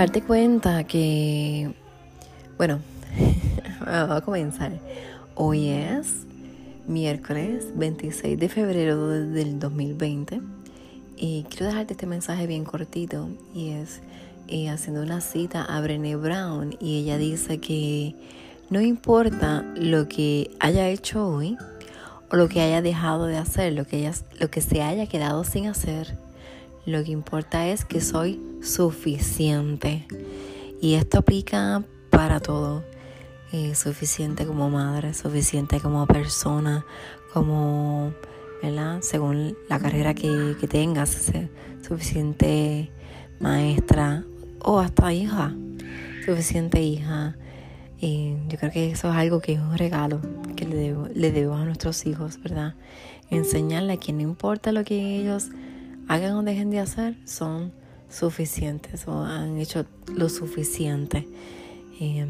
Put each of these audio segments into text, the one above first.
darte cuenta que, bueno, vamos a comenzar. Hoy es miércoles 26 de febrero del 2020 y quiero dejarte este mensaje bien cortito y es eh, haciendo una cita a Brené Brown y ella dice que no importa lo que haya hecho hoy o lo que haya dejado de hacer, lo que, lo que se haya quedado sin hacer, lo que importa es que soy suficiente. Y esto aplica para todo. Eh, suficiente como madre, suficiente como persona, como, ¿verdad? Según la carrera que, tengas, suficiente maestra o hasta hija, suficiente hija. Y yo creo que eso es algo que es un regalo que le, debo, le debo a nuestros hijos, ¿verdad? Enseñarle a que no importa lo que ellos hagan o dejen de hacer, son suficientes o han hecho lo suficiente. Eh,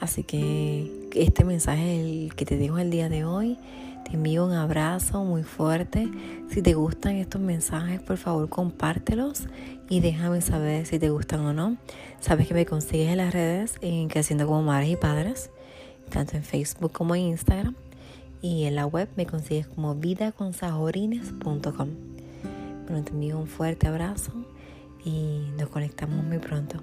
así que este mensaje el que te digo el día de hoy. Te envío un abrazo muy fuerte. Si te gustan estos mensajes, por favor compártelos y déjame saber si te gustan o no. Sabes que me consigues en las redes en Creciendo como Madres y Padres, tanto en Facebook como en Instagram y en la web me consigues como vidaconsajorines.com. Bueno, te envío un fuerte abrazo y nos conectamos muy pronto.